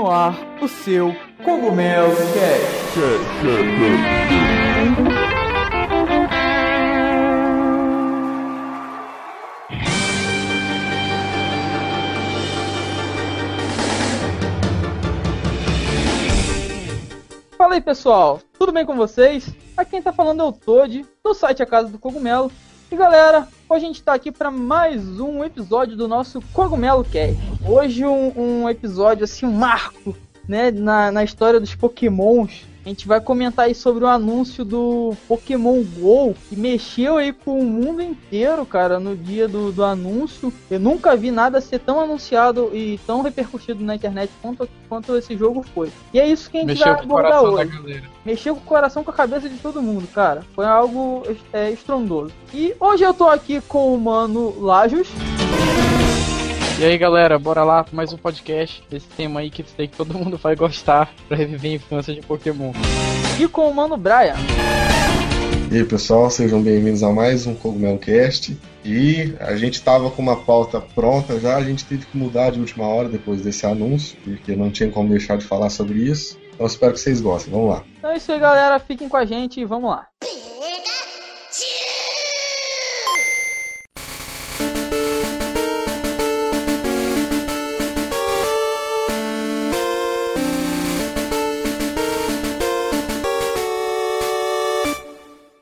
no ar o seu Cogumelo. Fala aí pessoal, tudo bem com vocês? Aqui quem tá falando é o Toad, do site A Casa do Cogumelo. E galera, hoje a gente tá aqui para mais um episódio do nosso Cogumelo Cast. Hoje um, um episódio assim, um marco, né, na, na história dos Pokémons. A gente vai comentar aí sobre o anúncio do Pokémon GO, que mexeu aí com o mundo inteiro, cara, no dia do, do anúncio. Eu nunca vi nada ser tão anunciado e tão repercutido na internet quanto, quanto esse jogo foi. E é isso que a gente Mexeu vai abordar hoje. Mexeu com o coração, com a cabeça de todo mundo, cara. Foi algo é, estrondoso. E hoje eu tô aqui com o mano Lajos. E aí galera, bora lá pra mais um podcast desse tema aí que sei que todo mundo vai gostar pra reviver a infância de Pokémon. E com o mano Brian. E aí pessoal, sejam bem-vindos a mais um Cogumelo Cast. E a gente tava com uma pauta pronta já, a gente teve que mudar de última hora depois desse anúncio, porque não tinha como deixar de falar sobre isso. Então espero que vocês gostem, vamos lá. Então é isso aí, galera. Fiquem com a gente e vamos lá.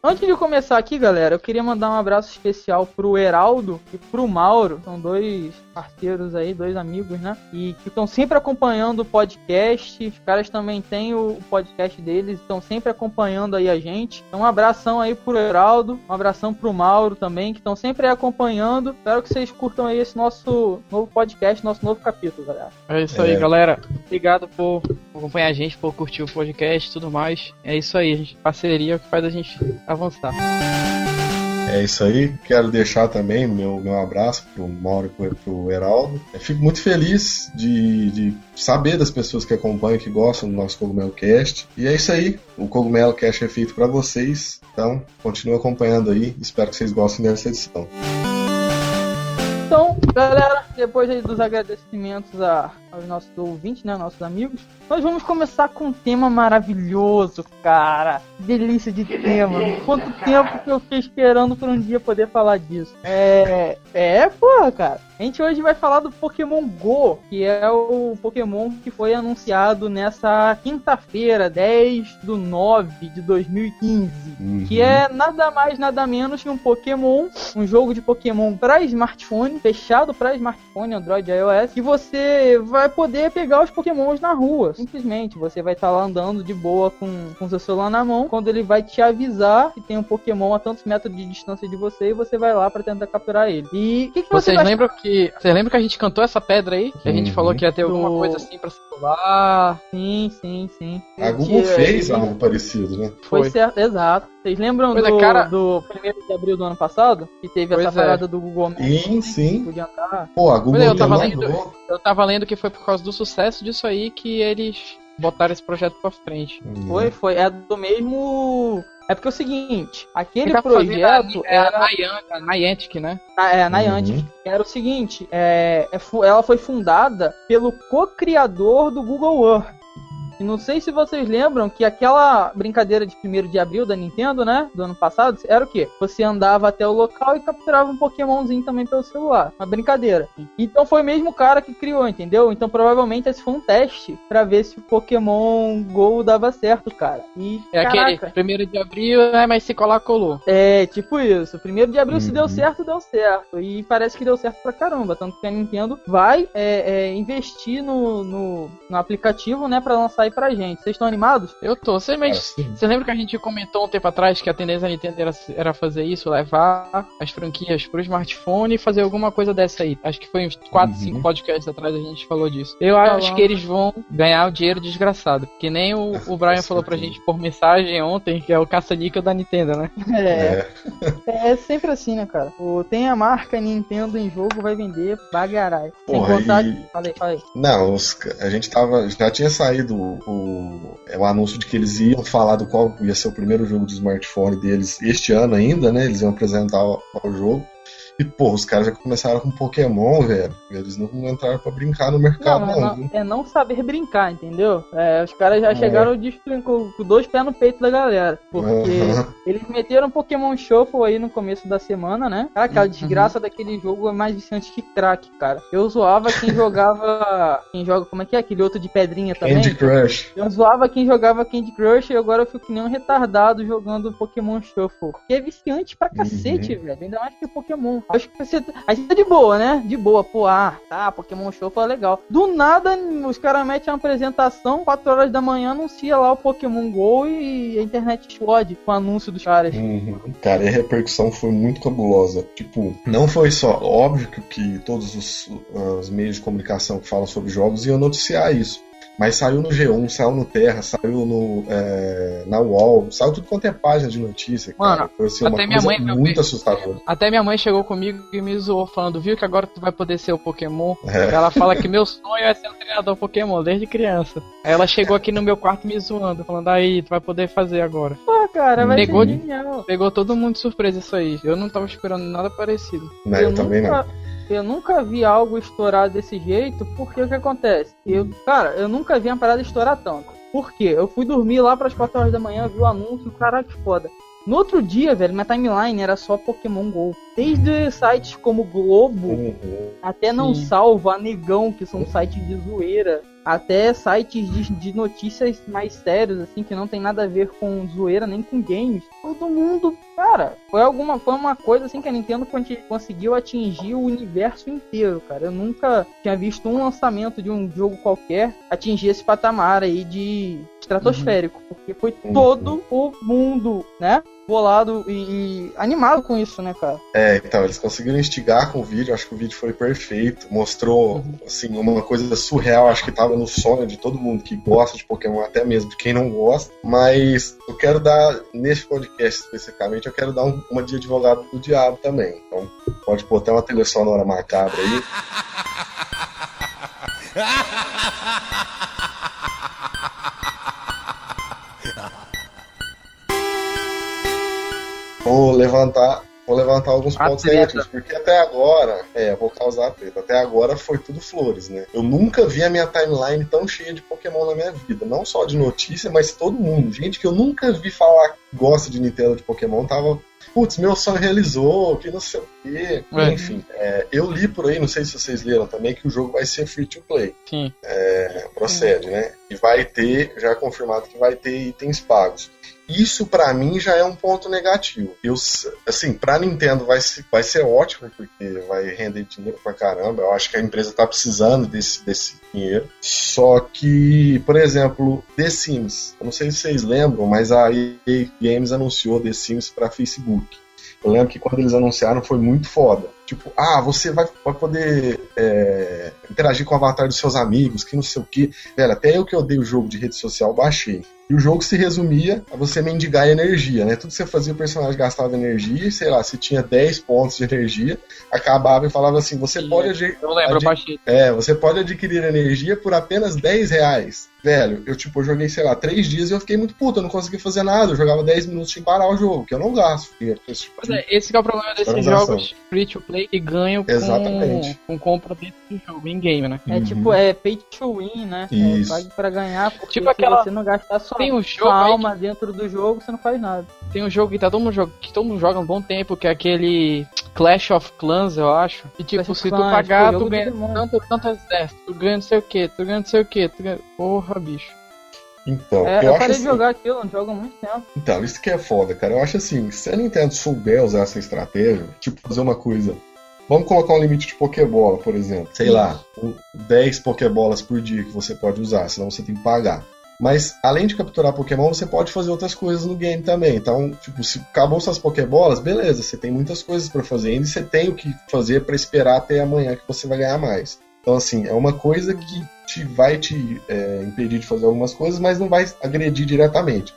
Antes de começar aqui, galera, eu queria mandar um abraço especial pro Heraldo e pro Mauro. São dois parceiros aí, dois amigos, né? E que estão sempre acompanhando o podcast. Os caras também têm o podcast deles, estão sempre acompanhando aí a gente. Então, um abração aí pro Heraldo, um abração pro Mauro também, que estão sempre aí acompanhando. Espero que vocês curtam aí esse nosso novo podcast, nosso novo capítulo, galera. É isso É. aí, galera. Obrigado por acompanhar a gente, por curtir o podcast e tudo mais. É isso aí, gente. Parceria que faz a gente avançar. É isso aí, quero deixar também meu, meu abraço pro Mauro e pro, Heraldo. Eu fico muito feliz de, de saber das pessoas que acompanham, que gostam do nosso Cogumelo Cast. E é isso aí, o Cogumelo Cast é feito para vocês, então continue acompanhando aí, espero que vocês gostem dessa edição. Então, galera, depois aí dos agradecimentos a- aos nossos ouvintes, né, nossos amigos, nós vamos começar com um tema maravilhoso, cara. Que delícia de tema. Quanto tempo que eu fiquei esperando por um dia poder falar disso. É, é, porra, cara. A gente hoje vai falar do Pokémon Go, que é o Pokémon que foi anunciado nessa quinta-feira, 10 do 9 de 2015 que é nada mais nada menos que um Pokémon, um jogo de Pokémon para smartphone, fechado para smartphone, Android e iOS, que você vai poder pegar os Pokémons na rua. Simplesmente, você vai estar lá andando de boa com, com seu celular na mão, quando ele vai te avisar que tem um Pokémon a tantos metros de distância de você e você vai lá para tentar capturar ele. E o que, que você Vocês vai lembram que. Vocês lembram que a gente cantou essa pedra aí? Que a gente Uhum. falou que ia ter alguma Do- coisa assim pra celular. Sim, sim, sim. A Google fez algo parecido, né? Foi, Foi. certo, exato. Vocês lembram Pois é, do, cara- do 1 de abril do ano passado? Que teve essa Pois é. parada do Google Maps? Sim, sim. Podia andar. Pô, a Google eu até tava mandou. Eu tava lendo que foi por causa do sucesso disso aí que eles botaram esse projeto pra frente. Foi, foi. É do mesmo. É porque é o seguinte, aquele tá projeto é a era, a Niantic, né? na- é, a Niantic. Uhum. Era o seguinte, é, é ela foi fundada pelo co-criador do Google Earth. E não sei se vocês lembram que aquela brincadeira de 1 de abril da Nintendo, né? Do ano passado, era o quê? Você andava até o local e capturava um Pokémonzinho também pelo celular. Uma brincadeira. Então foi o mesmo cara que criou, entendeu? Então provavelmente esse foi um teste pra ver se o Pokémon Go dava certo, cara. E É caraca, aquele primeiro de abril, é, mas se colar, colou. é, tipo isso. Primeiro de abril, se Uhum. deu certo, deu certo. E parece que deu certo pra caramba. Tanto que a Nintendo vai é, é, investir no, no, no aplicativo, né, pra lançar aí pra gente. Vocês estão animados? Eu tô. Você, mas, você lembra que a gente comentou um tempo atrás que a tendência da Nintendo era, era fazer isso, levar as franquias pro smartphone e fazer alguma coisa dessa aí? Acho que foi uns 4, Uhum. 5 podcasts atrás a gente falou disso. Eu acho Falando. que eles vão ganhar o dinheiro desgraçado. Que nem o, o Brian falou pra gente por mensagem ontem, que é o caça-níquel da Nintendo, né? É, É. é, sempre assim, né, cara? O, tem a marca Nintendo em jogo, vai vender bagarai. Sem contar. e- Falei, falei. Não, os a gente tava. Já tinha saído o, é, o anúncio de que eles iam falar do qual ia ser o primeiro jogo de smartphone deles este ano ainda, né? Eles iam apresentar o, o jogo. E, pô, os caras já começaram com Pokémon, velho. Eles não entraram pra brincar no mercado, não. não, não é não saber brincar, entendeu? É, os caras já é. chegaram destruindo com, com, dois pés no peito da galera. Porque uhum. eles meteram Pokémon Shuffle aí no começo da semana, né? Cara, aquela uhum. desgraça daquele jogo é mais viciante que crack, cara. Eu zoava quem jogava. quem joga, como é que é? Aquele outro de pedrinha também. Candy Crush. Eu zoava quem jogava Candy Crush e agora eu fico que nem um retardado jogando Pokémon Shuffle. Que é viciante pra cacete, uhum. velho. Ainda mais que Pokémon. Acho que você. A gente tá de boa, né? De boa, pô, ah, tá, Pokémon Shuffle é legal. Do nada, os caras metem uma apresentação, 4 horas da manhã, anuncia lá o Pokémon GO e a internet explode com o anúncio dos caras. Uhum. Cara, e a repercussão foi muito cabulosa. Tipo, não foi só. Óbvio que, que todos os, os meios de comunicação que falam sobre jogos iam noticiar isso. Mas saiu no G1, saiu no Terra, saiu no, é, na UOL, saiu tudo quanto é página de notícia. Mano, Foi assim, até minha mãe muito assustadora. Até minha mãe chegou comigo e me zoou falando, viu que agora tu vai poder ser o Pokémon. É. Ela fala que meu sonho é ser um treinador Pokémon desde criança. Aí ela chegou aqui no meu quarto me zoando, falando, aí, tu vai poder fazer agora. Pô, cara, vai pegou, ser genial. Pegou todo mundo de surpresa isso aí. Eu não tava esperando nada parecido. Não, eu, eu também nunca... não eu nunca vi algo estourar desse jeito, porque o que acontece? Eu, cara, eu nunca vi uma parada estourar tanto. Por quê? Eu fui dormir lá para as 4 horas da manhã, vi o anúncio, caralho, que foda. No outro dia, velho, minha timeline era só Pokémon GO. Desde sites como Globo, uhum. até Não Sim. Salva, Negão, que são sites de zoeira, até sites de, de, notícias mais sérios, assim, que não tem nada a ver com zoeira nem com games. Todo mundo, cara, foi alguma foi uma coisa assim que a Nintendo conseguiu atingir o universo inteiro, cara. Eu nunca tinha visto um lançamento de um jogo qualquer atingir esse patamar aí de estratosférico, uhum. porque foi uhum. todo o mundo, né? Bolado e, e, animado com isso, né, cara? É, então, eles conseguiram instigar com o vídeo, acho que o vídeo foi perfeito, mostrou, uhum. assim, uma coisa surreal, acho que tava no sonho de todo mundo que gosta de Pokémon, até mesmo de quem não gosta, mas eu quero dar, nesse podcast especificamente, eu quero dar um, uma de advogado do diabo também, então pode pôr até uma trilha sonora macabra aí. vou levantar vou levantar alguns pontos negativos, porque até agora, é, vou causar treta. Até agora foi tudo flores, né? Eu nunca vi a minha timeline tão cheia de Pokémon na minha vida, não só de notícia, mas todo mundo. Gente que eu nunca vi falar que gosta de Nintendo de Pokémon tava putz, meu sonho realizou, que não sei o quê. É. Enfim, é, eu li por aí, não sei se vocês leram também, que o jogo vai ser free to play. Sim. É, procede, Sim. né? E vai ter, já confirmado que vai ter itens pagos. Isso para mim já é um ponto negativo. Eu, assim, pra Nintendo vai ser, vai ser ótimo, porque vai render dinheiro pra caramba. Eu acho que a empresa tá precisando desse, desse dinheiro. Só que, por exemplo, The Sims. Eu não sei se vocês lembram, mas a EA Games anunciou The Sims pra Facebook. Eu lembro que quando eles anunciaram foi muito foda. Tipo, ah, você vai, vai poder é, interagir com o avatar dos seus amigos, que não sei o que. Velho, até eu que odeio o jogo de rede social, baixei. E o jogo se resumia a você mendigar energia, né? Tudo que você fazia, o personagem gastava energia, e sei lá, se tinha 10 pontos de energia, acabava e falava assim: você Sim, pode. Eu lembro, eu baixei. É, você pode adquirir energia por apenas 10 reais. Velho, eu tipo, eu joguei, sei lá, 3 dias e eu fiquei muito puto, eu não consegui fazer nada. Eu jogava 10 minutos sem parar o jogo, que eu não gasto. Porque, tipo, é, esse é o problema desses jogos free to play que ganham com, com compra dentro do jogo, em game, né? É tipo, uhum. tipo, é pay to win, né? É, Isso. É, pague pra ganhar, porque tipo aquela... você não gastar só Tem um jogo alma que... dentro do jogo, você não faz nada. Tem um jogo que tá todo mundo joga, que todo mundo joga há um bom tempo, que é aquele Clash of Clans, eu acho. E tipo, Clash se tu Clans, pagar, tu ganha tanto, tanto exército, tu ganha não sei o que, tu ganha não sei o que, tu ganha... Porra, bicho. Então, é, eu, eu parei assim, de jogar aquilo, não jogo há muito tempo. Então, isso que é foda, cara. Eu acho assim, se a Nintendo souber usar essa estratégia, tipo, fazer uma coisa. Vamos colocar um limite de Pokébola, por exemplo. Sei lá, 10 Pokébolas por dia que você pode usar, senão você tem que pagar. Mas além de capturar Pokémon, você pode fazer outras coisas no game também. Então, tipo, se acabou suas Pokébolas, beleza, você tem muitas coisas para fazer ainda e você tem o que fazer para esperar até amanhã que você vai ganhar mais. Então, assim, é uma coisa que te vai te é, impedir de fazer algumas coisas, mas não vai agredir diretamente.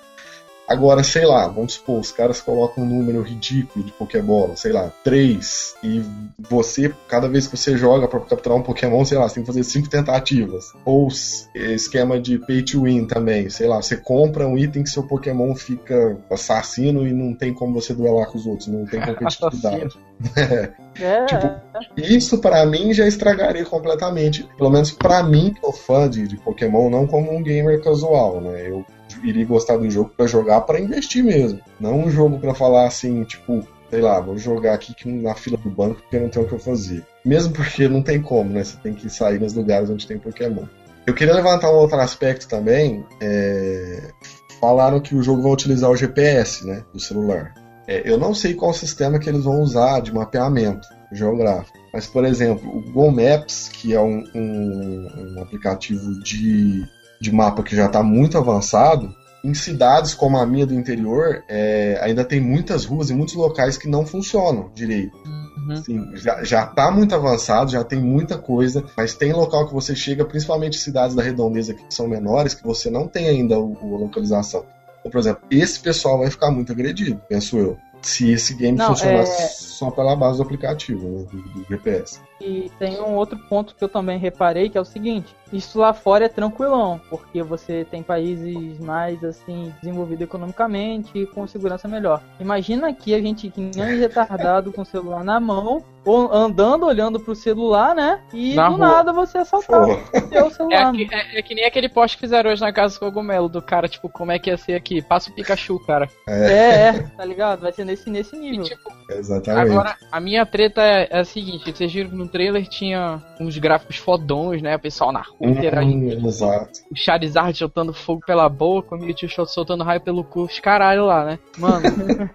Agora, sei lá, vamos supor, os caras colocam um número ridículo de Pokébola, sei lá, 3, e você, cada vez que você joga para capturar um Pokémon, sei lá, você tem que fazer 5 tentativas. Ou esquema de pay to win também, sei lá, você compra um item que seu Pokémon fica assassino e não tem como você duelar com os outros, não tem competitividade. é. Tipo, isso para mim já estragaria completamente. Pelo menos para mim, que sou fã de, de Pokémon, não como um gamer casual, né? Eu iria gostar do jogo para jogar para investir mesmo. Não um jogo para falar assim, tipo, sei lá, vou jogar aqui na fila do banco porque não tem o que eu fazer. Mesmo porque não tem como, né? Você tem que sair nos lugares onde tem Pokémon. Eu queria levantar um outro aspecto também. É... Falaram que o jogo vai utilizar o GPS, né, do celular. É, eu não sei qual sistema que eles vão usar de mapeamento geográfico. Mas, por exemplo, o Google Maps, que é um, um, um aplicativo de de mapa que já está muito avançado, em cidades como a minha do interior, é, ainda tem muitas ruas e muitos locais que não funcionam direito. Uhum. Assim, já, já tá muito avançado, já tem muita coisa, mas tem local que você chega, principalmente cidades da redondeza que são menores, que você não tem ainda o, a localização. Então, por exemplo, esse pessoal vai ficar muito agredido, penso eu. Se esse game não, funcionar é... só pela base do aplicativo, né, do, do GPS. E tem um outro ponto que eu também reparei, que é o seguinte: isso lá fora é tranquilão, porque você tem países mais assim desenvolvidos economicamente e com segurança melhor. Imagina aqui a gente que nem retardado com o celular na mão, ou andando olhando pro celular, né? E na do rua. nada você assaltar o celular. É, é, é, que nem aquele post que fizeram hoje na casa do cogumelo do cara, tipo, como é que ia ser aqui? Passa o Pikachu, cara. É, é, é tá ligado? Vai ser nesse, nesse nível. E, tipo, Exatamente. Agora, a minha treta é, é a seguinte: vocês viram que no trailer tinha uns gráficos fodões, né? O pessoal na rua hum, interagindo. Exato. O Charizard soltando fogo pela boca, o Mewtwo soltando raio pelo cu, os caralho lá, né? Mano,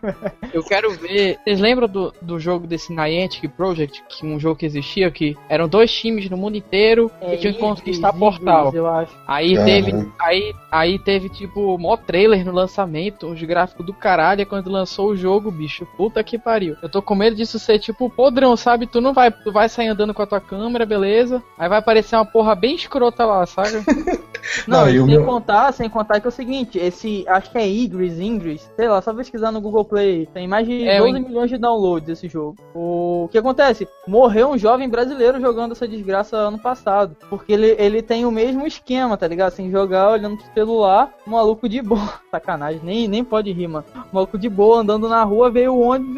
eu quero ver. Vocês lembram do, do jogo desse Niantic Project, que um jogo que existia, que eram dois times no mundo inteiro é, que tinham que conquistar portal. Eu acho. Aí uhum. teve. Aí, aí teve, tipo, mó trailer no lançamento, uns gráficos do caralho, quando lançou o jogo, bicho. Puta que pariu. Eu tô com medo disso ser tipo podrão, sabe? Tu não vai. Tu vai sair andando com a tua câmera, beleza. Aí vai aparecer uma porra bem escrota lá, sabe? Não, não sem meu... contar, sem contar que é o seguinte, esse, acho que é Igris, Ingris, sei lá, só pesquisar no Google Play, tem mais de é, 12 milhões de downloads esse jogo. O que acontece? Morreu um jovem brasileiro jogando essa desgraça ano passado, porque ele, ele tem o mesmo esquema, tá ligado? Assim, jogar olhando pro celular, maluco de boa, sacanagem, nem, nem pode rir, mano. Maluco de boa andando na rua, veio o ônibus,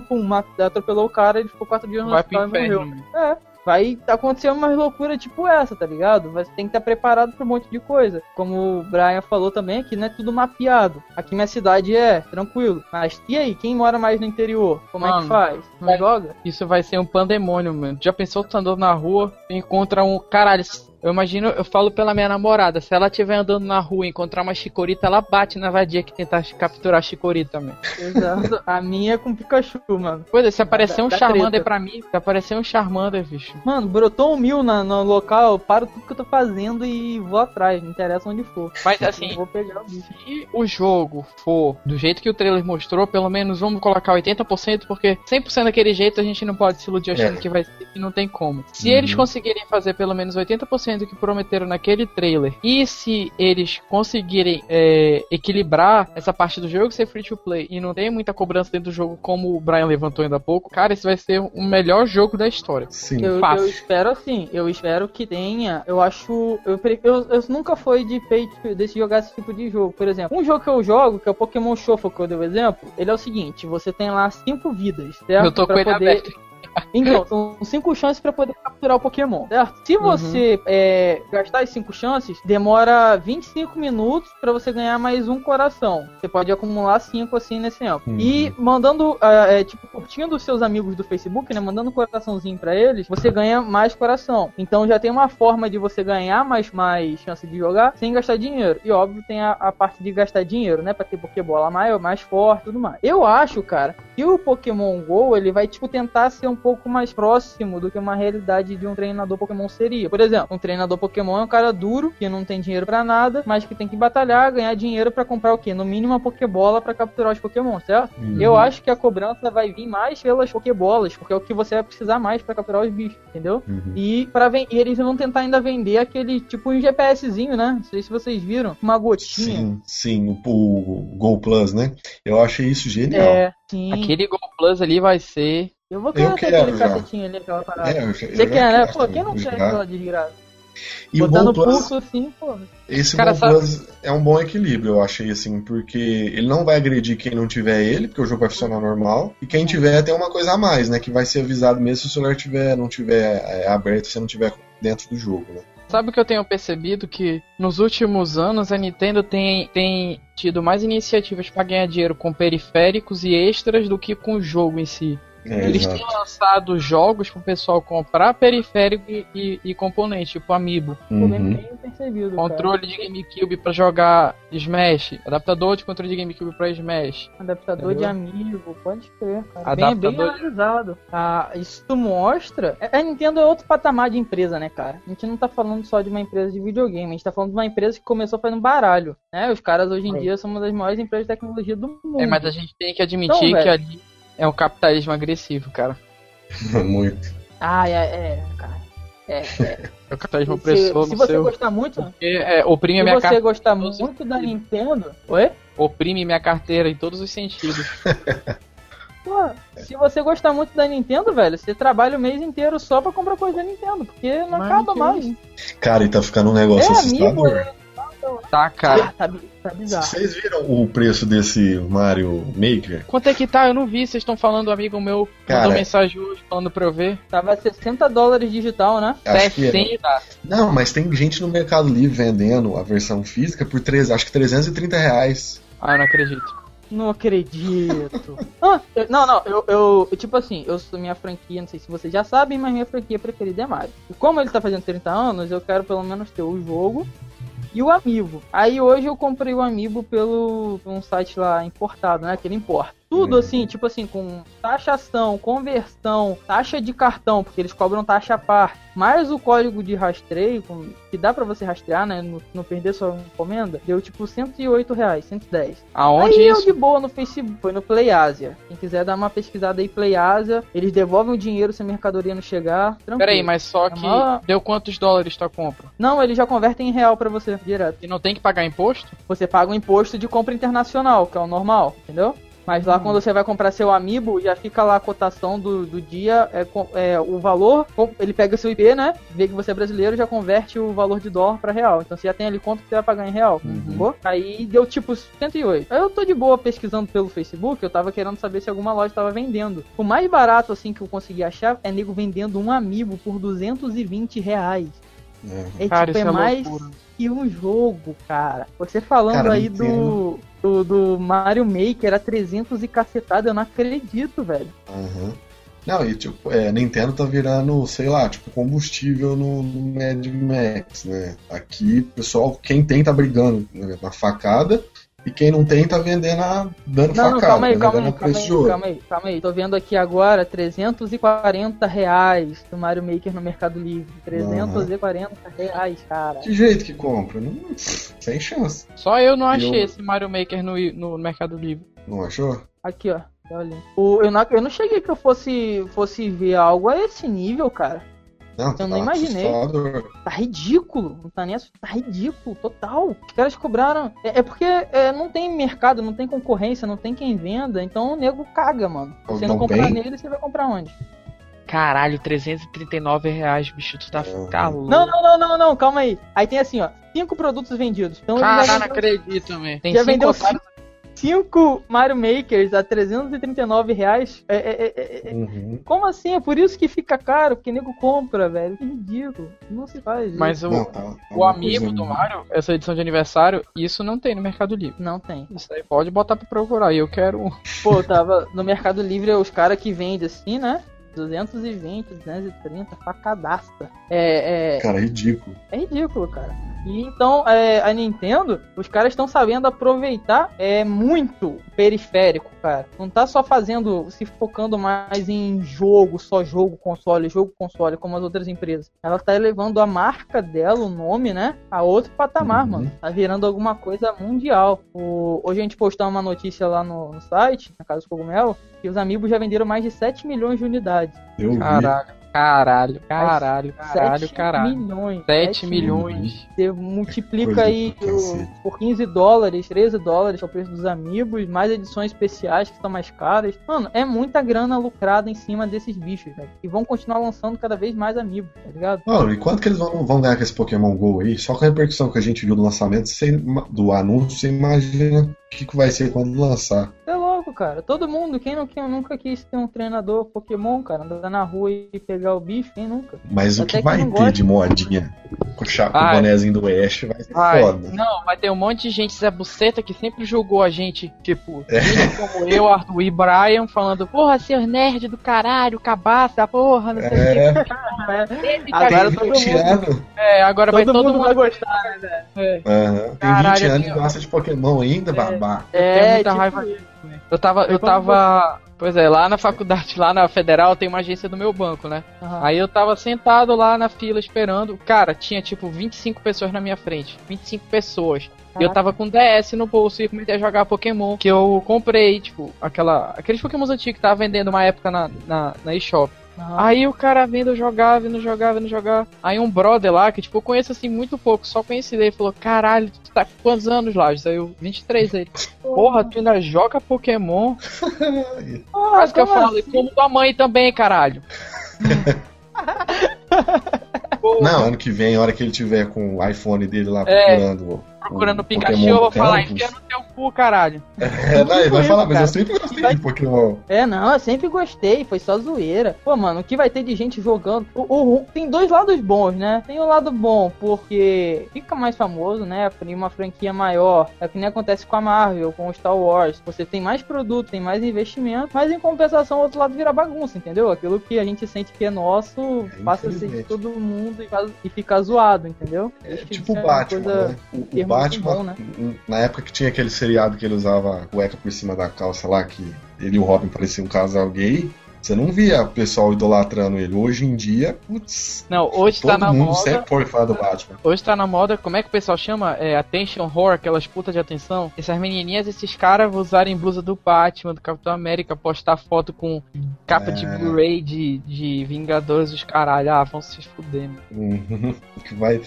pum, atropelou o cara, ele ficou quatro dias no hospital e morreu. É, vai acontecer uma loucura tipo essa, tá ligado? Você tem que estar preparado para um monte de coisa. Como o Brian falou também, aqui não é tudo mapeado. Aqui minha cidade é tranquilo. Mas e aí, quem mora mais no interior? Como mano, é que faz? Não joga? Isso vai ser um pandemônio, mano. Já pensou que tu andou na rua encontra um. Caralho, eu imagino, eu falo pela minha namorada, se ela estiver andando na rua e encontrar uma chicorita, ela bate na vadia que tentar capturar a chicorita, mano. Exato. A minha é com Pikachu, mano. Pois é, se aparecer um Charmander pra mim, se aparecer um Charmander, bicho. Mano, brotou um mil na, no local, eu paro tudo que eu tô fazendo e vou atrás, não interessa onde for. Mas assim, eu vou pegar o bicho. se o jogo for do jeito que o trailer mostrou, pelo menos vamos colocar 80%, porque 100% daquele jeito a gente não pode se iludir achando é. que vai ser, que não tem como. Se uhum. eles conseguirem fazer pelo menos 80% do que prometeram naquele trailer e se eles conseguirem é, equilibrar essa parte do jogo ser free to play e não tem muita cobrança dentro do jogo, como o Brian levantou ainda há pouco, cara, esse vai ser o melhor jogo da história. Sim. Eu, eu espero assim, eu espero que tenha. Eu acho. Eu, eu, eu nunca fui de peito desse jogar esse tipo de jogo. Por exemplo, um jogo que eu jogo, que é o Pokémon Shuffle, que eu dei o exemplo, ele é o seguinte: você tem lá cinco vidas, certo? Eu tô pra com ele poder... aberto. Então, são cinco chances para poder capturar o Pokémon, certo? Se uhum. você uhum. é, gastar as cinco chances, demora 25 minutos para você ganhar mais um coração. Você pode acumular cinco assim nesse tempo. Uhum. E mandando, é, tipo, curtindo os seus amigos do Facebook, né? Mandando um coraçãozinho para eles, você ganha mais coração. Então já tem uma forma de você ganhar mais, mais chance de jogar sem gastar dinheiro. E óbvio, tem a, a parte de gastar dinheiro, né? Pra ter Pokébola maior, mais forte tudo mais. Eu acho, cara, E o Pokémon GO, ele vai, tipo, tentar ser um pouco mais próximo do que uma realidade de um treinador Pokémon seria. Por exemplo, um treinador Pokémon é um cara duro, que não tem dinheiro para nada, mas que tem que batalhar, ganhar dinheiro para comprar o quê? No mínimo uma Pokébola para capturar os Pokémon, certo? Uhum. Eu acho que a cobrança vai vir mais pelas Pokébolas, porque é o que você vai precisar mais para capturar os bichos, entendeu? Uhum. E para e eles vão tentar ainda vender aquele tipo um GPSzinho, né? Não sei se vocês viram, uma gotinha. Sim, sim, o, o Go Plus, né? Eu achei isso genial. É, sim. Aquele Go Plus ali vai ser eu vou querer eu ter aquele cacetinho ali, aquela parada. É, eu, Você eu quer, né? Pô, quem não quer aquela desgraça? E Botar o Go Plus, pulso assim, pô. Esse Cara, Go Plus é um bom equilíbrio, eu achei, assim, porque ele não vai agredir quem não tiver ele, porque o jogo vai funcionar normal, e quem tiver tem uma coisa a mais, né? Que vai ser avisado mesmo se o celular tiver, não tiver é, aberto, se não tiver dentro do jogo, né? Sabe o que eu tenho percebido? Que nos últimos anos a Nintendo tem, tem tido mais iniciativas para ganhar dinheiro com periféricos e extras do que com o jogo em si. É, Eles exato. têm lançado jogos pro pessoal comprar periférico e, e, e componente, tipo Amiibo. Uhum. Controle cara. de GameCube para jogar Smash. Adaptador de controle de GameCube para Smash. Adaptador Entendeu? de Amiibo, pode ser, cara. Adaptador bem, bem analisado. Ah, isso mostra. A Nintendo é outro patamar de empresa, né, cara? A gente não tá falando só de uma empresa de videogame, a gente tá falando de uma empresa que começou fazendo baralho. Né? Os caras hoje em é. dia são uma das maiores empresas de tecnologia do mundo. É, mas a gente tem que admitir então, que ali é um capitalismo agressivo, cara. Muito. Ah, é, é, cara. É, é. é o capitalismo opressor. Se, se você seu... gostar muito. Porque, é, oprime se minha você gostar muito da Nintendo. Oi? Oprime minha carteira em todos os sentidos. Pô, se você gostar muito da Nintendo, velho, você trabalha o mês inteiro só pra comprar coisa da Nintendo, porque não Mas acaba mais. Cara, e tá ficando um negócio é, assustador. Amigo, Tá, cara. Tá, tá bizarro. Vocês viram o preço desse Mario Maker? Quanto é que tá? Eu não vi. Vocês estão falando, amigo meu cara, mandou mensagem hoje falando pra eu ver. Tava 60 dólares digital, né? 60. É. Não, mas tem gente no Mercado Livre vendendo a versão física por 3, acho que 330 reais. Ah, eu não acredito. Não acredito. ah, não, não, eu, eu, tipo assim, eu sou minha franquia, não sei se vocês já sabem, mas minha franquia preferida é Mario. E como ele tá fazendo 30 anos, eu quero pelo menos ter o jogo e o Amiibo. Aí hoje eu comprei o Amiibo pelo um site lá importado, né? Que ele importa. Tudo uhum. assim, tipo assim, com taxação, conversão, taxa de cartão, porque eles cobram taxa a parte, mais o código de rastreio, que dá para você rastrear, né? Não, não perder sua encomenda, deu tipo 108 reais, 110. Aonde aí isso? eu de boa no Facebook, foi no Play Asia. Quem quiser dar uma pesquisada aí, Play Asia, eles devolvem o dinheiro se a mercadoria não chegar. Tranquilo. Peraí, mas só é que uma... deu quantos dólares tua compra? Não, eles já convertem em real para você, direto. E não tem que pagar imposto? Você paga o imposto de compra internacional, que é o normal, entendeu? Mas lá hum. quando você vai comprar seu amiibo, já fica lá a cotação do, do dia, é, é, o valor, ele pega seu IP, né? Vê que você é brasileiro, já converte o valor de dólar para real. Então você já tem ali quanto que você vai pagar em real. Uhum. Aí deu tipo 108. Aí eu tô de boa pesquisando pelo Facebook, eu tava querendo saber se alguma loja tava vendendo. O mais barato assim que eu consegui achar é nego vendendo um amiibo por 220 reais. Uhum. É, cara, tipo, é, é mais loucura. Que um jogo, cara. Você falando cara, aí do, do, do, Mario Maker a 300 e cacetada, eu não acredito, velho. Uhum. Não, e tipo, é, Nintendo tá virando, sei lá, tipo, combustível no, no Mad Max, né? Aqui, pessoal, quem tem tá brigando né, na facada e quem não tem tá vendendo a dando não, facada. Não, calma aí, tá calma aí, calma aí, calma aí, calma aí. Tô vendo aqui agora 340 reais do Mario Maker no Mercado Livre. 340 uhum. reais, cara. Que jeito que compra? Não, sem chance. Só eu não achei eu... esse Mario Maker no, no Mercado Livre. Não achou? Aqui, ó. O, eu, não, eu não cheguei que eu fosse, fosse ver algo a esse nível, cara. Não, eu não imaginei. Assustador. Tá ridículo. Não tá nem Tá ridículo, total. Os caras cobraram. É, é porque é, não tem mercado, não tem concorrência, não tem quem venda. Então o nego caga, mano. Se você não comprar bem? nele, você vai comprar onde? Caralho, 339 reais, bicho, tu tá uhum. louco. Não, não, não, não, não, calma aí. Aí tem assim, ó, cinco produtos vendidos. Então Caralho, não acredito também. Tem já cinco vendeu cinco, 5 Mario Makers a 339 reais. É, é, é, é, uhum. Como assim? É por isso que fica caro, porque nego compra, velho. Que ridículo. Não se faz. Mas o, não, tá, tá o amigo do Mario, essa edição de aniversário, isso não tem no Mercado Livre. Não tem. Isso aí pode botar pra procurar. E eu quero. Pô, tava no Mercado Livre, os caras que vendem assim, né? 220, 230, facadasta. É, é. Cara, é ridículo. É ridículo, cara. E então, é, a Nintendo, os caras estão sabendo aproveitar é, muito o periférico, cara. Não tá só fazendo, se focando mais em jogo, só jogo, console, jogo, console, como as outras empresas. Ela tá elevando a marca dela, o nome, né, a outro patamar, uhum. mano. Tá virando alguma coisa mundial. O, hoje a gente postou uma notícia lá no, no site, na Casa do Cogumelo, que os amigos já venderam mais de 7 milhões de unidades. Eu Caralho. Vi. Caralho, caralho, caralho, caralho. milhões. 7 milhões. Você multiplica aí o, por 15 dólares, 13 dólares, é o preço dos amigos, mais edições especiais que são mais caras. Mano, é muita grana lucrada em cima desses bichos, velho. E vão continuar lançando cada vez mais amigos, tá ligado? Mano, e quanto que eles vão, vão ganhar com esse Pokémon GO aí? Só com a repercussão que a gente viu do lançamento, do anúncio, você imagina que, que vai ser quando lançar. É louco, cara. Todo mundo, quem, não, quem nunca quis ter um treinador Pokémon, cara, andar na rua e pegar o bicho, quem nunca? Mas Até o que vai ter gosta... de modinha com o bonézinho do Ash vai ser Ai, foda. Não, vai ter um monte de gente Zé Buceta que sempre julgou a gente, tipo, é. como eu, Arthur e Brian, falando, porra, seu nerd do caralho, cabaça, porra, não sei é. o que. agora todo mundo. É, agora todo vai todo mundo, vai gostar, né? É. Uhum. Tem caralho, 20 anos e gosta de Pokémon ainda, é. babá. É, muita tipo raiva disso, né? Eu tava, eu tava Pois é, lá na faculdade, lá na federal, tem uma agência do meu banco, né? Uhum. Aí eu tava sentado lá na fila esperando. Cara, tinha tipo 25 pessoas na minha frente. 25 pessoas. E eu tava com DS no bolso e comecei a jogar Pokémon. Que eu comprei, tipo, aquela, aqueles Pokémons antigos que tava vendendo uma época na, na, na eShop. Aí o cara vendo jogar, vendo jogar, vendo jogar. Aí um brother lá, que tipo, eu conheço assim muito pouco, só conheci ele, falou: Caralho, tu tá com quantos anos lá? Aí eu, 23 aí. Porra, tu ainda joga Pokémon? Quase que eu falo, e como tua mãe também, caralho. Não, ano que vem, a hora que ele tiver com o iPhone dele lá procurando. É procurando o Pikachu, eu vou falar, enfia no teu cu, caralho. É, não, ele vai falar, mas eu sempre gostei vai... de Pokémon. É, não, eu sempre gostei, foi só zoeira. Pô, mano, o que vai ter de gente jogando? O, o, tem dois lados bons, né? Tem o lado bom, porque fica mais famoso, né? Uma franquia maior. É o que nem acontece com a Marvel, com o Star Wars. Você tem mais produto, tem mais investimento, mas em compensação, o outro lado vira bagunça, entendeu? Aquilo que a gente sente que é nosso, é, passa a ser de todo mundo e, e fica zoado, entendeu? É, tipo o Batman, coisa, né? O, o Batman, bom, né? na época que tinha aquele seriado que ele usava cueca por cima da calça lá, que ele e o Robin pareciam um casal gay. Você não via o pessoal idolatrando ele. Hoje em dia, putz. Não, hoje tá na mundo moda. sempre foi fã do Batman. Hoje tá na moda, como é que o pessoal chama? É attention horror, aquelas putas de atenção. Essas menininhas, esses caras usarem blusa do Batman, do Capitão América, postar foto com capa é... de Blu-ray de, de Vingadores dos caralho. Ah, vão se fuder, mano. Uhum. Que vai.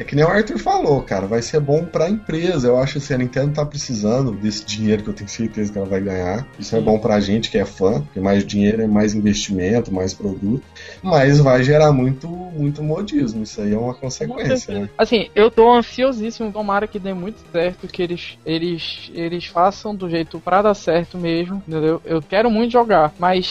É que nem o Arthur falou, cara, vai ser bom pra empresa. Eu acho que assim, a Nintendo tá precisando desse dinheiro que eu tenho certeza que ela vai ganhar. Isso é bom pra gente que é fã, porque mais dinheiro é mais investimento, mais produto. Mas vai gerar muito, muito modismo. Isso aí é uma consequência, né? Assim, eu tô ansiosíssimo, tomara que dê muito certo, que eles, eles, eles façam do jeito pra dar certo mesmo, entendeu? Eu quero muito jogar, mas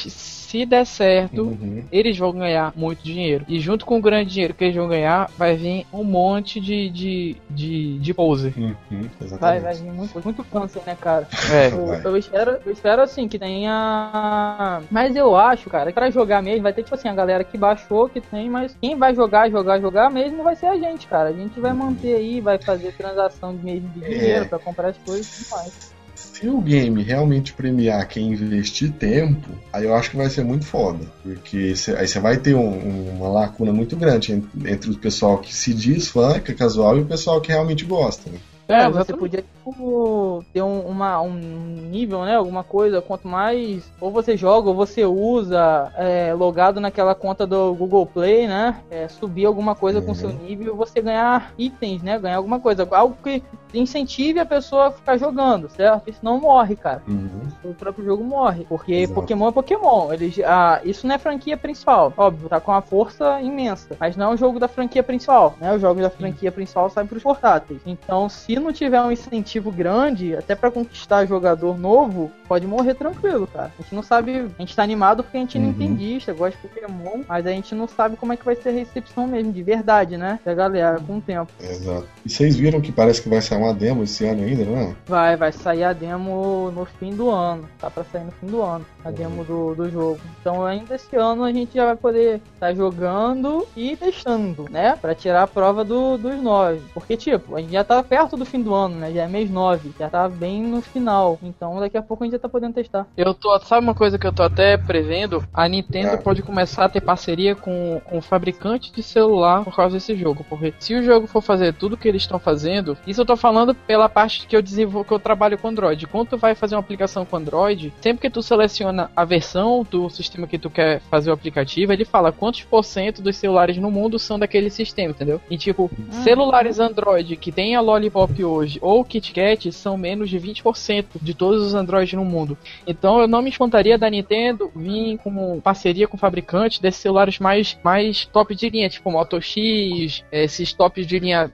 se der certo, uhum. eles vão ganhar muito dinheiro. E junto com o grande dinheiro que eles vão ganhar, vai vir um monte de, de, de, de poser. Uhum, vai, vai vir muito, muito câncer, né, cara? É. Eu, eu, espero, eu espero assim que tenha. Mas eu acho, cara, que pra jogar mesmo vai ter, tipo assim, a galera que baixou, que tem, mas quem vai jogar, jogar, jogar mesmo vai ser a gente, cara. A gente vai manter aí, vai fazer transação de mesmo de dinheiro é. pra comprar as coisas e tudo mais se o game realmente premiar quem investir tempo, aí eu acho que vai ser muito foda. Porque cê, aí você vai ter um, uma lacuna muito grande entre, entre, o pessoal que se diz fã, que é casual, e o pessoal que realmente gosta. Né? É, você podia tipo, ter um, uma, um nível, né? Alguma coisa. Quanto mais ou você joga ou você usa é, logado naquela conta do Google Play, né? É, subir alguma coisa uhum. com seu nível, você ganhar itens, né? Ganhar alguma coisa. Algo que incentive a pessoa a ficar jogando, certo? Isso não morre, cara. Uhum. O próprio jogo morre. Porque Exato. Pokémon é Pokémon. Eles, ah, isso não é franquia principal. Óbvio, tá com uma força imensa. Mas não é um jogo da franquia principal. Né? Os jogos da franquia principal saem pros portáteis. Então, se não tiver um incentivo grande, até para conquistar jogador novo, pode morrer tranquilo, cara. A gente não sabe. A gente tá animado porque a gente uhum. é nintendista, gosta de Pokémon, mas a gente não sabe como é que vai ser a recepção mesmo, de verdade, né? Da galera, com o tempo. Exato. E vocês viram que parece que vai sair uma demo esse ano ainda, não é? Vai, vai sair a demo no fim do ano. Tá pra sair no fim do ano, a demo do, do jogo. Então ainda esse ano a gente já vai poder estar tá jogando e testando, né? Pra tirar a prova do, dos nove. Porque, tipo, a gente já tá perto do fim do ano, né? Já é mês nove. Já tá bem no final. Então daqui a pouco a gente já tá podendo testar. Eu tô. Sabe uma coisa que eu tô até prevendo? A Nintendo é. pode começar a ter parceria com, com o fabricante de celular por causa desse jogo. Porque se o jogo for fazer tudo que eles estão fazendo, isso eu tô falando pela parte que eu desenvolvo, que eu trabalho com Android. Quando tu vai fazer uma aplicação com Android, sempre que tu seleciona a versão do sistema que tu quer fazer o aplicativo, ele fala quantos por cento dos celulares no mundo são daquele sistema, entendeu? E tipo, uhum. celulares Android que tem a Lollipop hoje ou KitKat são menos de 20% de todos os Androids no mundo. Então eu não me espantaria da Nintendo vir com parceria com fabricantes desses celulares mais, mais top de linha, tipo Moto X, esses tops de linha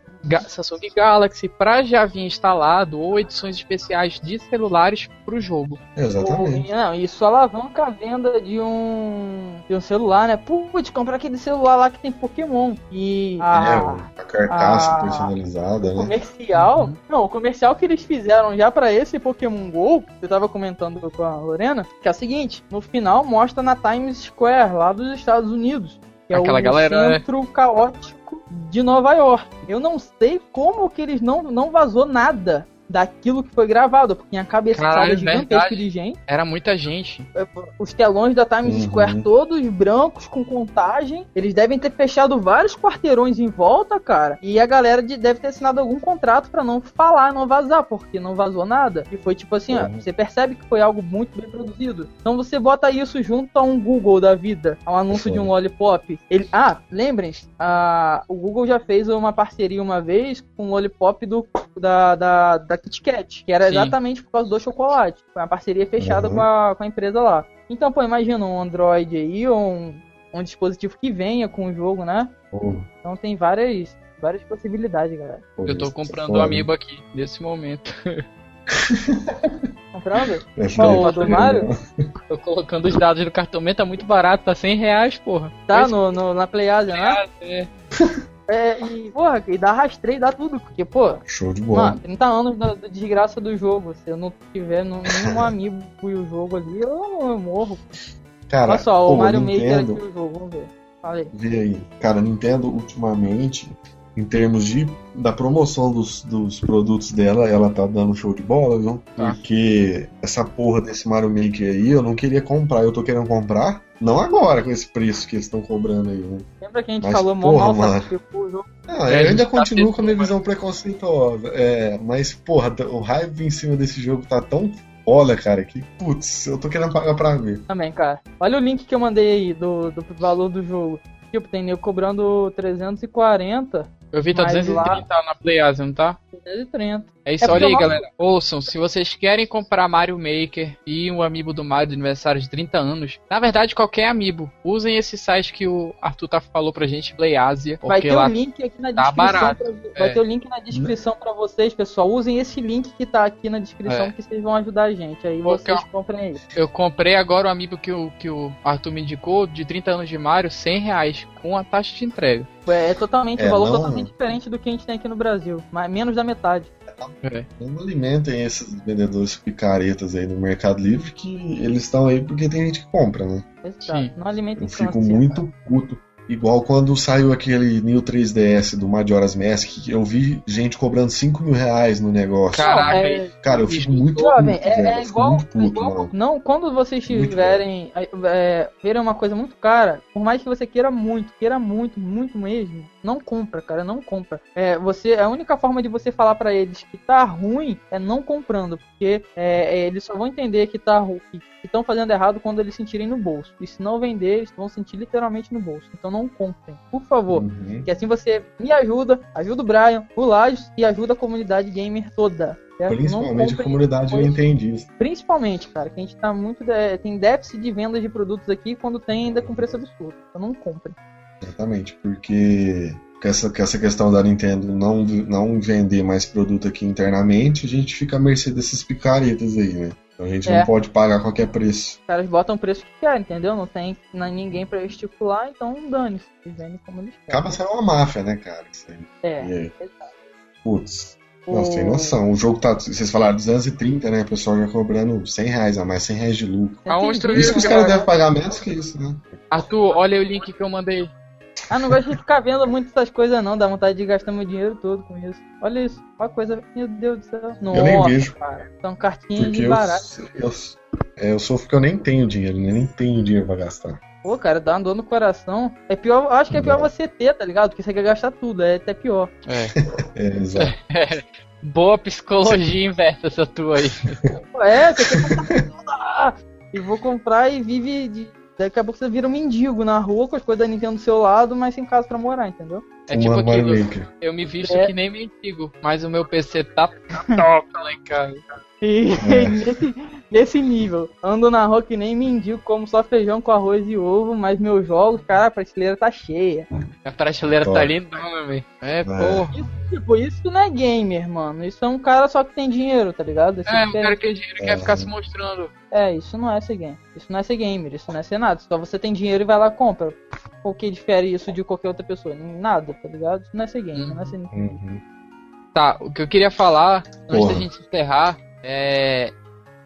Samsung Galaxy para já vir instalado ou edições especiais de celulares para o jogo. Exatamente. Não, isso alavanca a venda de um, de um celular, né? Putz, comprar aquele celular lá que tem Pokémon. E a, é, a carcaça a, personalizada, né? Comercial. Uhum. Não, o comercial que eles fizeram já para esse Pokémon GO, você tava comentando com a Lorena, que é o seguinte: no final mostra na Times Square, lá dos Estados Unidos. Que é Aquela o galera, né? centro caótico de Nova York. Eu não sei como que eles não, não vazou nada daquilo que foi gravado, porque tinha cabeçada gigantesca de gente. Era muita gente. É, os telões da Times uhum. Square todos brancos com contagem. Eles devem ter fechado vários quarteirões em volta, cara. E a galera de, deve ter assinado algum contrato para não falar, não vazar, porque não vazou nada. E foi tipo assim, uhum. ó, você percebe que foi algo muito bem produzido. Então você bota isso junto a um Google da vida, a um anúncio de um Lollipop. Ele, ah, lembrem-se, o Google já fez uma parceria uma vez com o Lollipop do, da, da, da da Kit Kat, que era Sim. exatamente por causa do chocolate. Foi uma parceria fechada uhum. com, a, com a empresa lá. Então, pô, imagina um Android aí, ou um, um dispositivo que venha com o jogo, né? Uhum. Então tem várias, várias possibilidades, galera. Eu tô comprando o um Amiibo aqui, nesse momento. Comprando? Qual, o do Mario? Tô colocando os dados no cartão, tá muito barato, tá 100 reais, porra. Tá, no, no, na Playasia, né? É. É, e, porra, e dá rastreio, dá tudo, porque, pô. Show de bola. Mano, 30 anos da, da desgraça do jogo. Se eu não tiver nenhum amigo e o jogo ali, eu, eu morro. Cara, Olha só, o Mario Maker aqui o jogo, vamos ver. Vê aí. Cara, Nintendo ultimamente em termos de da promoção dos, dos produtos dela, ela tá dando show de bola, viu? Tá. Porque essa porra desse Mario Maker aí eu não queria comprar, eu tô querendo comprar. Não agora, com esse preço que eles estão cobrando aí, né? Lembra que a gente mas, falou porra, mal, mano. o jogo? Ah, eu ainda tá continuo com a minha visão preconceituosa. É, mas, porra, o hype em cima desse jogo tá tão foda, cara, que putz, eu tô querendo pagar pra ver. Também, cara. Olha o link que eu mandei aí do, do valor do jogo. Tipo, tem nego cobrando 340 eu vi, tá Mas 230 lá... na PlayAsia, não tá? 230. É isso, é olha aí, não... galera. Ouçam, se vocês querem comprar Mario Maker e um amiibo do Mario de aniversário de 30 anos, na verdade, qualquer amiibo, usem esse site que o Arthur tá, falou pra gente, PlayAsia. Vai ter o um link aqui na tá descrição. Barato, pra... Vai é. ter o um link na descrição pra vocês, pessoal. Usem esse link que tá aqui na descrição, é. que vocês vão ajudar a gente. Aí Porque vocês eu... comprem aí. Eu comprei agora o amiibo que o, que o Arthur me indicou, de 30 anos de Mario, 100 reais, com a taxa de entrega. É, é totalmente, é, um valor não... totalmente diferente do que a gente tem aqui no Brasil. Mas menos da metade. É. Não alimentem esses vendedores picaretas aí no Mercado Livre que eles estão aí porque tem gente que compra, né? Exato. Não alimentem Eu fico muito puto Igual quando saiu aquele New 3DS do Majora's Mask, eu vi gente cobrando 5 mil reais no negócio. Caraca, é, cara, eu fico muito puto, é, é, igual, muito puto, é igual Não, quando vocês tiverem é, é, verem uma coisa muito cara, por mais que você queira muito, queira muito, muito mesmo, não compra, cara, não compra. É, você, a única forma de você falar para eles que tá ruim é não comprando, porque é, é eles só vão entender que tá que estão fazendo errado quando eles sentirem no bolso. E se não vender, eles vão sentir literalmente no bolso. Então não comprem, por favor. Uhum. Que assim você me ajuda, ajuda o Brian, o Lajos e ajuda a comunidade gamer toda. Certo? Principalmente a comunidade nintendista. Principalmente, cara, que a gente tá muito. De... tem déficit de vendas de produtos aqui quando tem ainda com preço absurdo. Então não comprem. Exatamente, porque com essa, essa questão da Nintendo não, não vender mais produto aqui internamente, a gente fica à mercê desses picaretas aí, né? Então a gente é. não pode pagar qualquer preço. Os caras botam o preço que querem, entendeu? Não tem ninguém pra estipular, então dane-se. Vendem como eles querem. Acaba sendo uma máfia, né, cara? Isso aí. É, exato. Putz. Nossa, tem noção. O jogo tá. Vocês falaram 230, né? O pessoal já cobrando 100 reais a mais, 100 reais de lucro. Aonde Isso que os cara? caras devem pagar menos que isso, né? Arthur, olha o link que eu mandei. Ah, não gosto de ficar vendo muito essas coisas não, dá vontade de gastar meu dinheiro todo com isso. Olha isso, olha a coisa, meu Deus do céu. Nossa, nem vejo. cara. São cartinhas de eu, barato. eu, é, eu sou porque eu nem tenho dinheiro, né? Nem tenho dinheiro pra gastar. Pô, cara, dá uma dor no coração. É pior, eu acho que é pior Não. você ter, tá ligado? Porque você quer gastar tudo, é até pior. É. É, exato. Boa psicologia inversa essa tua aí. É, você quer comprar tudo. Ah, E vou comprar e vive de. Daqui a pouco você vira um mendigo na rua com as coisas da Nintendo do seu lado, mas sem casa pra morar, entendeu? É tipo aquilo. Eu me visto É. que nem mendigo, mas o meu PC tá top lá em casa. E É. nesse, nesse nível, ando na rua que nem mendigo, como só feijão com arroz e ovo, mas meus jogos, cara, a prateleira tá cheia. A prateleira Top. tá lindona, velho. É, porra. Tipo, isso não é gamer, mano. Isso é um cara só que tem dinheiro, tá ligado? Esse É, o que cara que tem dinheiro quer É. ficar se mostrando. É, isso não é ser game. Isso não é ser gamer, isso não é ser nada. Só você tem dinheiro e vai lá e compra. O que difere isso de qualquer outra pessoa? Nada, tá ligado? Não é ser game, não é ser Uhum. Tá, o que eu queria falar, antes Porra. da gente encerrar, é.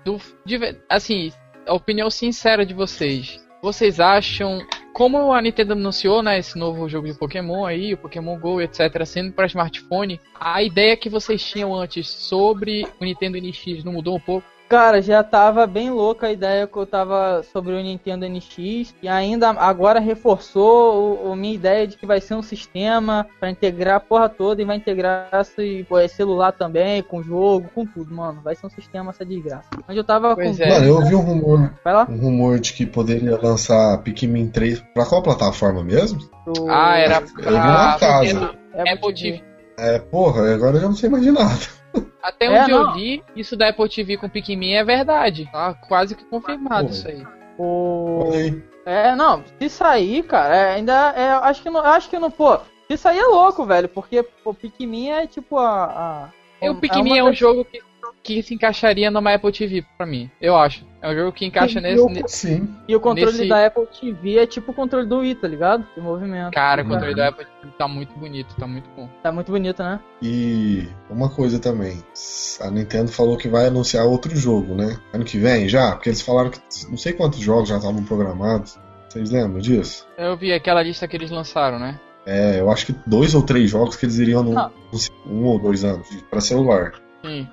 Do, de assim, a opinião sincera de vocês. Vocês acham. Como a Nintendo anunciou, né, esse novo jogo de Pokémon aí, o Pokémon GO, etc., sendo para smartphone, a ideia que vocês tinham antes sobre o Nintendo NX não mudou um pouco? Cara, já tava bem louca a ideia que eu tava sobre o Nintendo NX e ainda agora reforçou o, o minha ideia de que vai ser um sistema pra integrar a porra toda e vai integrar esse, pô, é celular também, com jogo, com tudo, mano. Vai ser um sistema essa desgraça. Mas eu tava Pois com. é. Mano, eu ouvi um rumor, Vai lá. um rumor de que poderia lançar Pikmin 3 pra qual plataforma mesmo? Do- Ah, era Eu vi pra na casa. Nintendo Apple TV. TV. É, porra, agora eu já não sei mais de nada. Até É, onde eu não. li, isso da Apple TV com Pikmin é verdade. Tá quase que confirmado Porra. isso aí. O... Aí. É, não, se sair, cara, é, ainda é, acho que não, acho que não, pô, se sair é louco, velho, porque o Pikmin é tipo a, a o Pikmin uma é um jogo que, que se encaixaria numa Apple TV pra mim, eu acho. É um jogo que encaixa Sim, nesse. eu- Sim. E o controle Nesse- da Apple TV é tipo o controle do Wii, tá ligado? De movimento. Cara, o Uhum. controle da Apple TV tá muito bonito, tá muito bom. Tá muito bonito, né? E uma coisa também, a Nintendo falou que vai anunciar outro jogo, né? Ano que vem já, porque eles falaram que não sei quantos jogos já estavam programados. Vocês lembram disso? Eu vi aquela lista que eles lançaram, né? É, eu acho que dois ou três jogos que eles iriam no, Ah. um ou dois anos pra celular. Sim.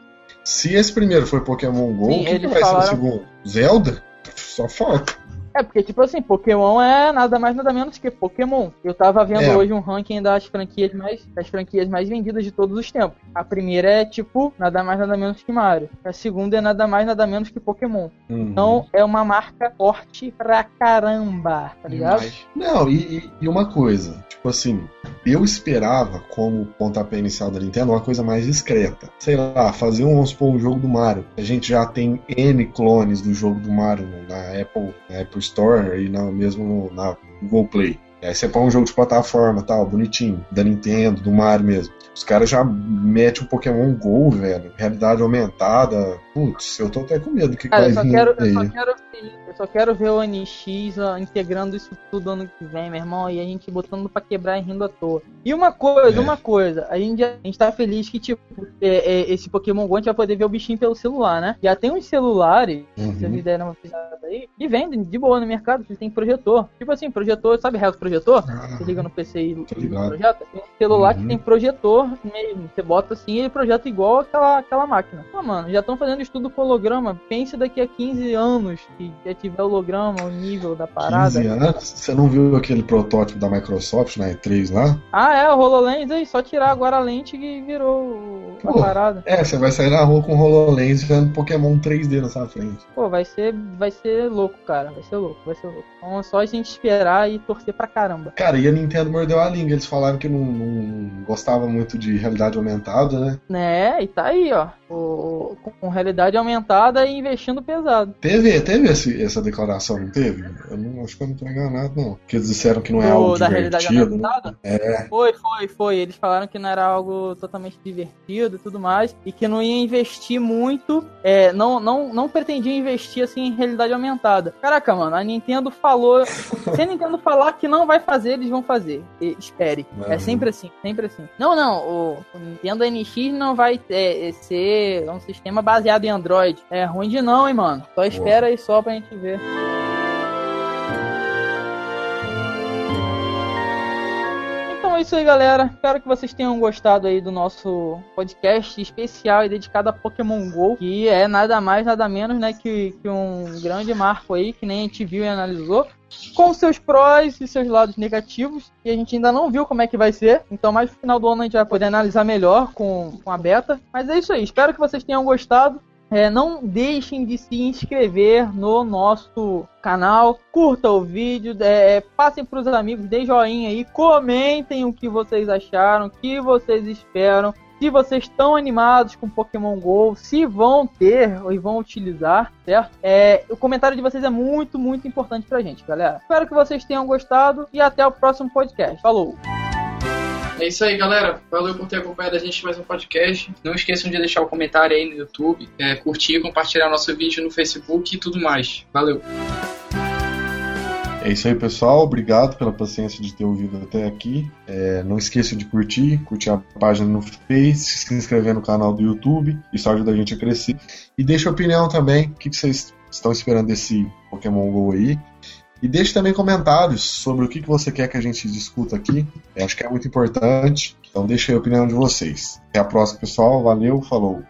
Se esse primeiro foi Pokémon GO, Sim, o que, que vai falaram- ser o segundo? Zelda? Só falta. É, porque, tipo assim, Pokémon é nada mais nada menos que Pokémon. Eu tava vendo É. hoje um ranking das franquias mais das franquias mais vendidas de todos os tempos. A primeira é, tipo, nada mais nada menos que Mario. A segunda é nada mais nada menos que Pokémon. Uhum. Então, é uma marca forte pra caramba, tá ligado? Demais. Não, e, e- e uma coisa, tipo assim, eu esperava como pontapé inicial da Nintendo uma coisa mais discreta. Sei lá, fazer um, vamos supor, um jogo do Mario. A gente já tem N clones do jogo do Mario na Apple, na Apple Store e na, mesmo na Google Play. Aí você põe um jogo de plataforma tal, bonitinho, da Nintendo, do Mario mesmo. Os caras já metem o Pokémon GO, velho. Realidade aumentada. Putz, eu tô até com medo do que, Cara, vai eu só, vir quero, eu, aí. só quero ver, eu só quero ver o NX ó, integrando isso tudo ano que vem, meu irmão, e a gente botando pra quebrar e rindo à toa. E uma coisa, É. uma coisa, a gente, a gente tá feliz que, tipo, é, é, esse Pokémon GO a gente vai poder ver o bichinho pelo celular, né? Já tem uns celulares, se Uhum. vocês deram uma pesquisada aí, que vendem de boa no mercado, que tem projetor. Tipo assim, projetor, sabe real projetor? Você liga no PC e projeta. Tem um celular Uhum. que tem projetor mesmo. Você bota assim e ele projeta igual aquela, aquela máquina. Ah, mano, já estão fazendo estudo com holograma. Pense daqui a 15 anos que já tiver holograma, o nível da parada. 15 anos? Você não viu aquele protótipo da Microsoft na E3 lá? Ah, é, o HoloLens aí, só tirar agora a lente que virou o- a Pô. parada. É, você vai sair na rua com HoloLens vendo Pokémon 3D na sua frente. Pô, vai ser, vai ser louco, cara. Vai ser louco, vai ser louco. Então é só a gente esperar e torcer pra caramba. Cara, e a Nintendo mordeu a língua. Eles falaram que não, não gostava muito de realidade aumentada, né? Né, e tá aí, ó. O, com, realidade aumentada e investindo pesado. Teve, teve esse, essa declaração, não teve? Eu não, acho que eu não tô enganado, não. Porque eles disseram que não é algo da divertido. Realidade né? aumentada? Né? É. Foi, foi, foi. Eles falaram que não era algo totalmente divertido e tudo mais. E que não ia investir muito. É, não, não, não pretendia investir assim em realidade aumentada. Caraca, mano, a Nintendo falou. se a Nintendo falar que não vai fazer, eles vão fazer. E, espere. Uhum. É sempre assim, sempre assim. Não, não, o, o Nintendo NX não vai é, ser um sistema baseado em Android. É ruim de não, hein, mano. Só espera aí só pra gente ver. É isso aí, galera. Espero que vocês tenham gostado aí do nosso podcast especial e dedicado a Pokémon GO, que é nada mais, nada menos, né, que, que um grande marco aí, que nem a gente viu e analisou com seus prós e seus lados negativos, e a gente ainda não viu como é que vai ser, então mais no final do ano a gente vai poder analisar melhor com, com a beta. Mas é isso aí, espero que vocês tenham gostado. É, não deixem de se inscrever no nosso canal, curta o vídeo, é, passem para os amigos, dê joinha aí, comentem o que vocês acharam, o que vocês esperam se vocês estão animados com Pokémon GO, se vão ter e vão utilizar, certo? É, o comentário de vocês é muito, muito importante pra gente, galera. Espero que vocês tenham gostado e até o próximo podcast. Falou! É isso aí, galera. Valeu por ter acompanhado a gente mais um podcast. Não esqueçam de deixar o comentário aí no YouTube, é, curtir, compartilhar nosso vídeo no Facebook e tudo mais. Valeu! É isso aí, pessoal. Obrigado pela paciência de ter ouvido até aqui. É, não esqueça de curtir, curtir a página no Face, se inscrever no canal do YouTube. Isso ajuda a gente a crescer. E deixe a opinião também. O que vocês estão esperando desse Pokémon GO aí? E deixe também comentários sobre o que você quer que a gente discuta aqui. Eu acho que é muito importante. Então deixe a opinião de vocês. Até a próxima, pessoal. Valeu, falou.